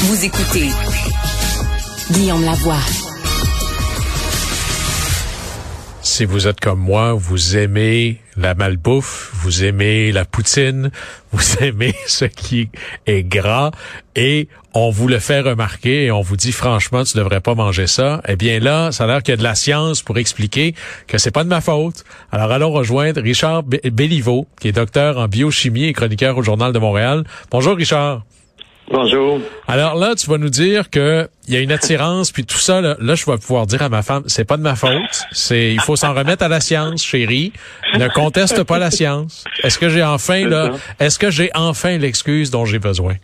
Vous écoutez Guillaume Lavoie. Si vous êtes comme moi, vous aimez la malbouffe, vous aimez la poutine, vous aimez ce qui est gras et on vous le fait remarquer et on vous dit franchement tu devrais pas manger ça. Eh bien là, ça a l'air qu'il y a de la science pour expliquer que c'est pas de ma faute. Alors allons rejoindre Richard Béliveau, qui est docteur en biochimie et chroniqueur au Journal de Montréal. Bonjour Richard. Bonjour. Alors là, tu vas nous dire que il y a une attirance, puis tout ça. Là, là, je vais pouvoir dire à ma femme, c'est pas de ma faute. C'est, il faut s'en remettre à la science, chérie. Ne conteste pas la science. Est-ce que j'ai enfin là, est-ce que j'ai enfin l'excuse dont j'ai besoin?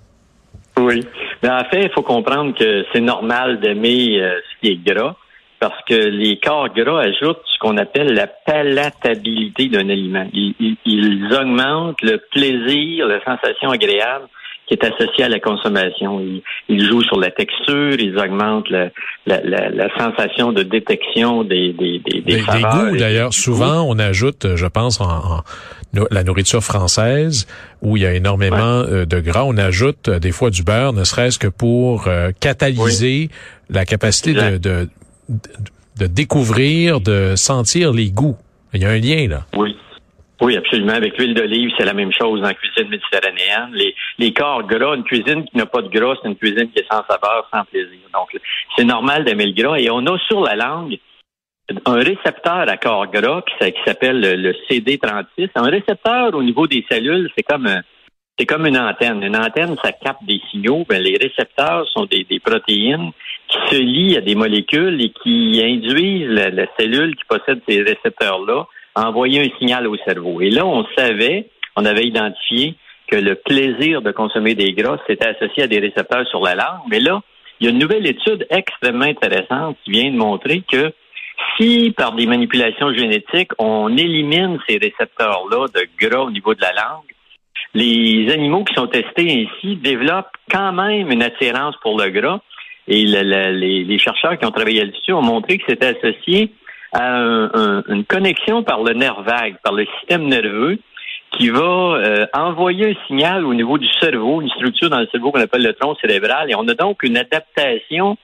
Oui. Mais en fait, il faut comprendre que c'est normal d'aimer euh, ce qui est gras parce que les corps gras ajoutent ce qu'on appelle la palatabilité d'un aliment. ils augmentent le plaisir, la sensation agréable qui est associé à la consommation. Ils, jouent sur la texture, ils augmentent la, la, la, sensation de détection des des des, des, goûts. D'ailleurs, souvent on ajoute, je pense, en, la nourriture française où il y a énormément euh, de gras, on ajoute euh, des fois du beurre, ne serait-ce que pour euh, catalyser la capacité de, de, de découvrir, de sentir les goûts. Il y a un lien là. Oui. Oui, absolument. Avec l'huile d'olive, c'est la même chose la cuisine méditerranéenne. Les, les corps gras, une cuisine qui n'a pas de gras, c'est une cuisine qui est sans saveur, sans plaisir. Donc, c'est normal d'aimer le gras. Et on a sur la langue un récepteur à corps gras qui, s'appelle le CD36. Un récepteur au niveau des cellules, c'est comme c'est comme une antenne. Une antenne, ça capte des signaux. Ben, les récepteurs sont des, protéines qui se lient à des molécules et qui induisent la cellule qui possède ces récepteurs-là envoyer un signal au cerveau. Et là, on savait, on avait identifié que le plaisir de consommer des gras c'était associé à des récepteurs sur la langue. Mais là, il y a une nouvelle étude extrêmement intéressante qui vient de montrer que si par des manipulations génétiques, on élimine ces récepteurs-là de gras au niveau de la langue, les animaux qui sont testés ainsi développent quand même une attirance pour le gras. Et les, les, chercheurs qui ont travaillé là-dessus ont montré que c'était associé à une connexion par le nerf vague, par le système nerveux, qui va euh, envoyer un signal au niveau du cerveau, une structure dans le cerveau qu'on appelle le tronc cérébral, et on a donc une adaptation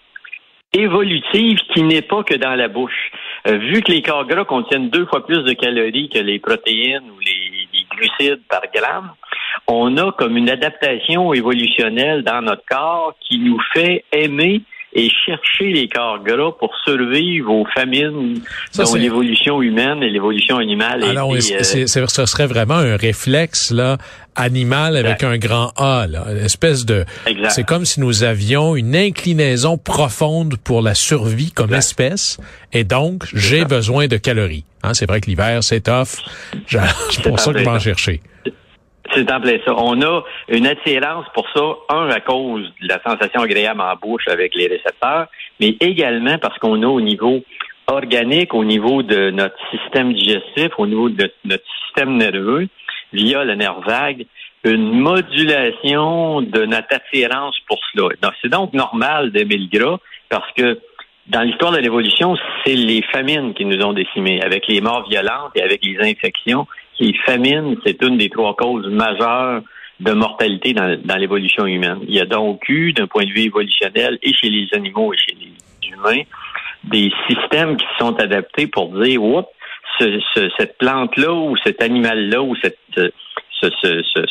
évolutive qui n'est pas que dans la bouche. Euh, vu que les corps gras contiennent deux fois plus de calories que les protéines ou les, les glucides par gramme, on a comme une adaptation évolutionnelle dans notre corps qui nous fait aimer et chercher les corps gras pour survivre aux famines dont l'évolution humaine et l'évolution animale. Alors, euh, ce serait vraiment un réflexe là animal avec un grand A, là, une espèce de. C'est comme si nous avions une inclinaison profonde pour la survie comme espèce, et donc j'ai besoin de calories. Hein, c'est vrai que l'hiver c'est tough. C'est pour ça que je vais en chercher. C'est en plein ça. On a une attirance pour ça, un, à cause de la sensation agréable en bouche avec les récepteurs, mais également parce qu'on a au niveau organique, au niveau de notre système digestif, au niveau de notre système nerveux, via le nerf vague, une modulation de notre attirance pour cela. C'est donc normal d'aimer le gras parce que dans l'histoire de l'évolution, c'est les famines qui nous ont décimés, avec les morts violentes et avec les infections qui famine, c'est une des trois causes majeures de mortalité dans, l'évolution humaine. Il y a donc eu, d'un point de vue évolutionnel, et chez les animaux et chez les humains, des systèmes qui sont adaptés pour dire, oups, cette plante-là ou cet animal-là ou cette,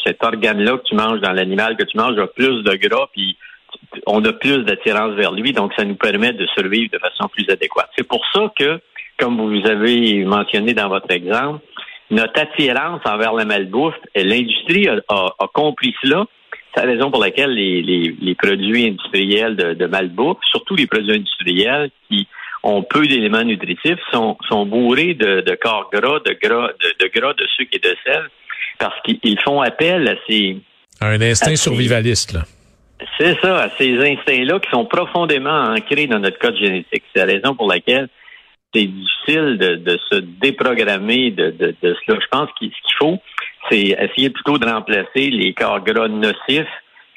cet organe-là que tu manges dans l'animal que tu manges a plus de gras, puis on a plus d'attirance vers lui, donc ça nous permet de survivre de façon plus adéquate. C'est pour ça que, comme vous avez mentionné dans votre exemple, notre attirance envers la malbouffe, l'industrie a, compris cela. C'est la raison pour laquelle les, produits industriels de, malbouffe, surtout les produits industriels qui ont peu d'éléments nutritifs, sont, bourrés de, corps gras, de gras, de, gras, de sucre et de sel, parce qu'ils font appel à ces... Un instinct survivaliste, là. C'est ça, à ces instincts-là qui sont profondément ancrés dans notre code génétique. C'est la raison pour laquelle c'est difficile de, se déprogrammer de, de, cela. Je pense que ce qu'il faut, c'est essayer plutôt de remplacer les corps gras nocifs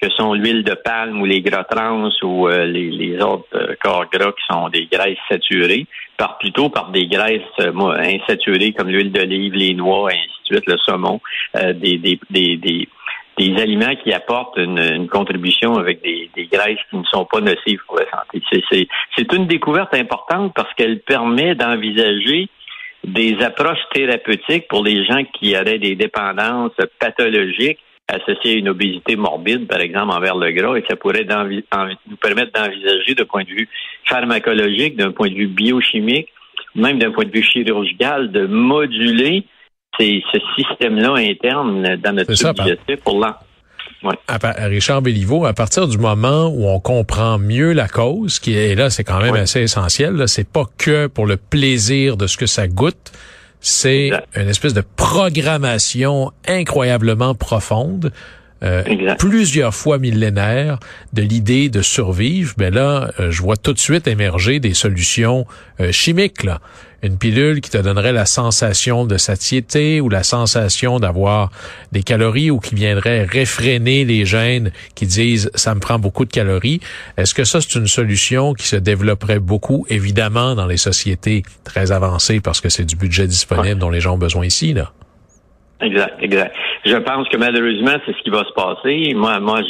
que sont l'huile de palme ou les gras trans ou euh, les, autres euh, corps gras qui sont des graisses saturées, par plutôt par des graisses euh, insaturées comme l'huile d'olive, les noix, et ainsi de suite, le saumon, des, des, des, des aliments qui apportent une, contribution avec des, graisses qui ne sont pas nocives pour la santé. C'est une découverte importante parce qu'elle permet d'envisager des approches thérapeutiques pour les gens qui auraient des dépendances pathologiques associées à une obésité morbide, par exemple, envers le gras, et ça pourrait nous permettre d'envisager d'un point de vue pharmacologique, d'un point de vue biochimique, même d'un point de vue chirurgical, de moduler ce système-là interne dans notre digestif pour l'an. Richard Béliveau, à partir du moment où on comprend mieux la cause, qui est là, c'est quand même assez essentiel. C'est pas que pour le plaisir de ce que ça goûte, c'est une espèce de programmation incroyablement profonde euh, plusieurs fois millénaire de l'idée de survivre, ben là, euh, je vois tout de suite émerger des solutions euh, chimiques. Là. Une pilule qui te donnerait la sensation de satiété ou la sensation d'avoir des calories ou qui viendrait réfréner les gènes qui disent ça me prend beaucoup de calories. Est-ce que ça, c'est une solution qui se développerait beaucoup, évidemment, dans les sociétés très avancées parce que c'est du budget disponible dont les gens ont besoin ici, là? Exact, exact. Je pense que malheureusement, c'est ce qui va se passer. Moi, moi,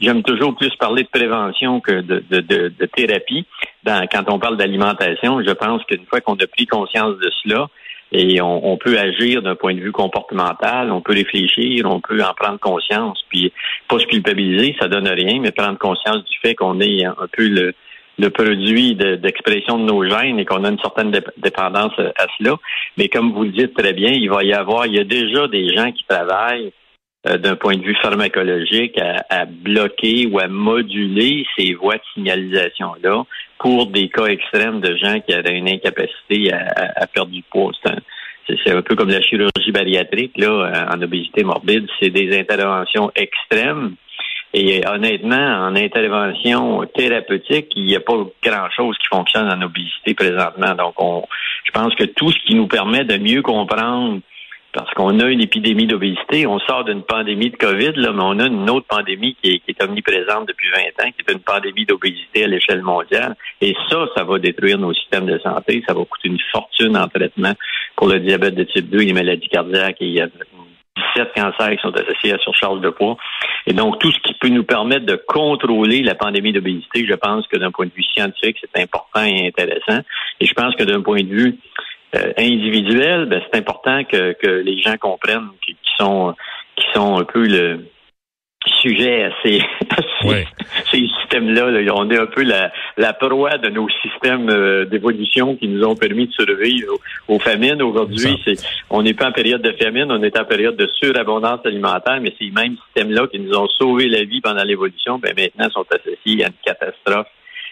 j'aime toujours plus parler de prévention que de, de, de, thérapie. Dans, quand on parle d'alimentation, je pense qu'une fois qu'on a pris conscience de cela, et on, peut agir d'un point de vue comportemental, on peut réfléchir, on peut en prendre conscience, puis pas se culpabiliser, ça donne rien, mais prendre conscience du fait qu'on est un peu le, le produit d'expression de, nos gènes et qu'on a une certaine dépendance à cela. Mais comme vous le dites très bien, il va y avoir, il y a déjà des gens qui travaillent euh, d'un point de vue pharmacologique à, bloquer ou à moduler ces voies de signalisation-là pour des cas extrêmes de gens qui auraient une incapacité à, perdre du poids. C'est un, peu comme la chirurgie bariatrique là, en obésité morbide. C'est des interventions extrêmes et honnêtement, en intervention thérapeutique, il n'y a pas grand-chose qui fonctionne en obésité présentement. Donc, on, je pense que tout ce qui nous permet de mieux comprendre, parce qu'on a une épidémie d'obésité, on sort d'une pandémie de COVID, là, mais on a une autre pandémie qui est, qui est omniprésente depuis 20 ans, qui est une pandémie d'obésité à l'échelle mondiale. Et ça, ça va détruire nos systèmes de santé. Ça va coûter une fortune en traitement pour le diabète de type 2, les maladies cardiaques et 17 cancers qui sont associés à surcharge de poids. Et donc, tout ce qui peut nous permettre de contrôler la pandémie d'obésité, je pense que d'un point de vue scientifique, c'est important et intéressant. Et je pense que d'un point de vue euh, individuel, ben, c'est important que, que les gens comprennent qui sont qui sont un peu le sujet ces, systèmes-là. On est un peu la, la proie de nos systèmes euh, d'évolution qui nous ont permis de survivre aux, famines. Aujourd'hui, c'est, on n'est pas en période de famine, on est en période de surabondance alimentaire, mais ces mêmes systèmes-là qui nous ont sauvé la vie pendant l'évolution, ben maintenant sont associés à une catastrophe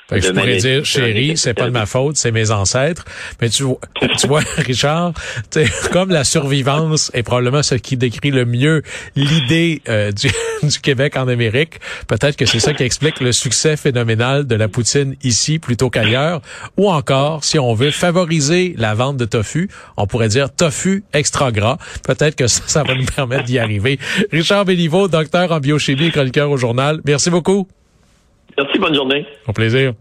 fait que je pourrais dire, chérie, c'est pas de ma faute, c'est mes ancêtres. Mais tu vois, tu vois, Richard, comme la survivance est probablement ce qui décrit le mieux l'idée euh, du, du, Québec en Amérique, peut-être que c'est ça qui explique le succès phénoménal de la poutine ici plutôt qu'ailleurs. Ou encore, si on veut favoriser la vente de tofu, on pourrait dire tofu extra gras. Peut-être que ça, ça va nous permettre d'y arriver. Richard Béliveau, docteur en biochimie et chroniqueur au journal. Merci beaucoup. Merci, bonne journée. Au plaisir.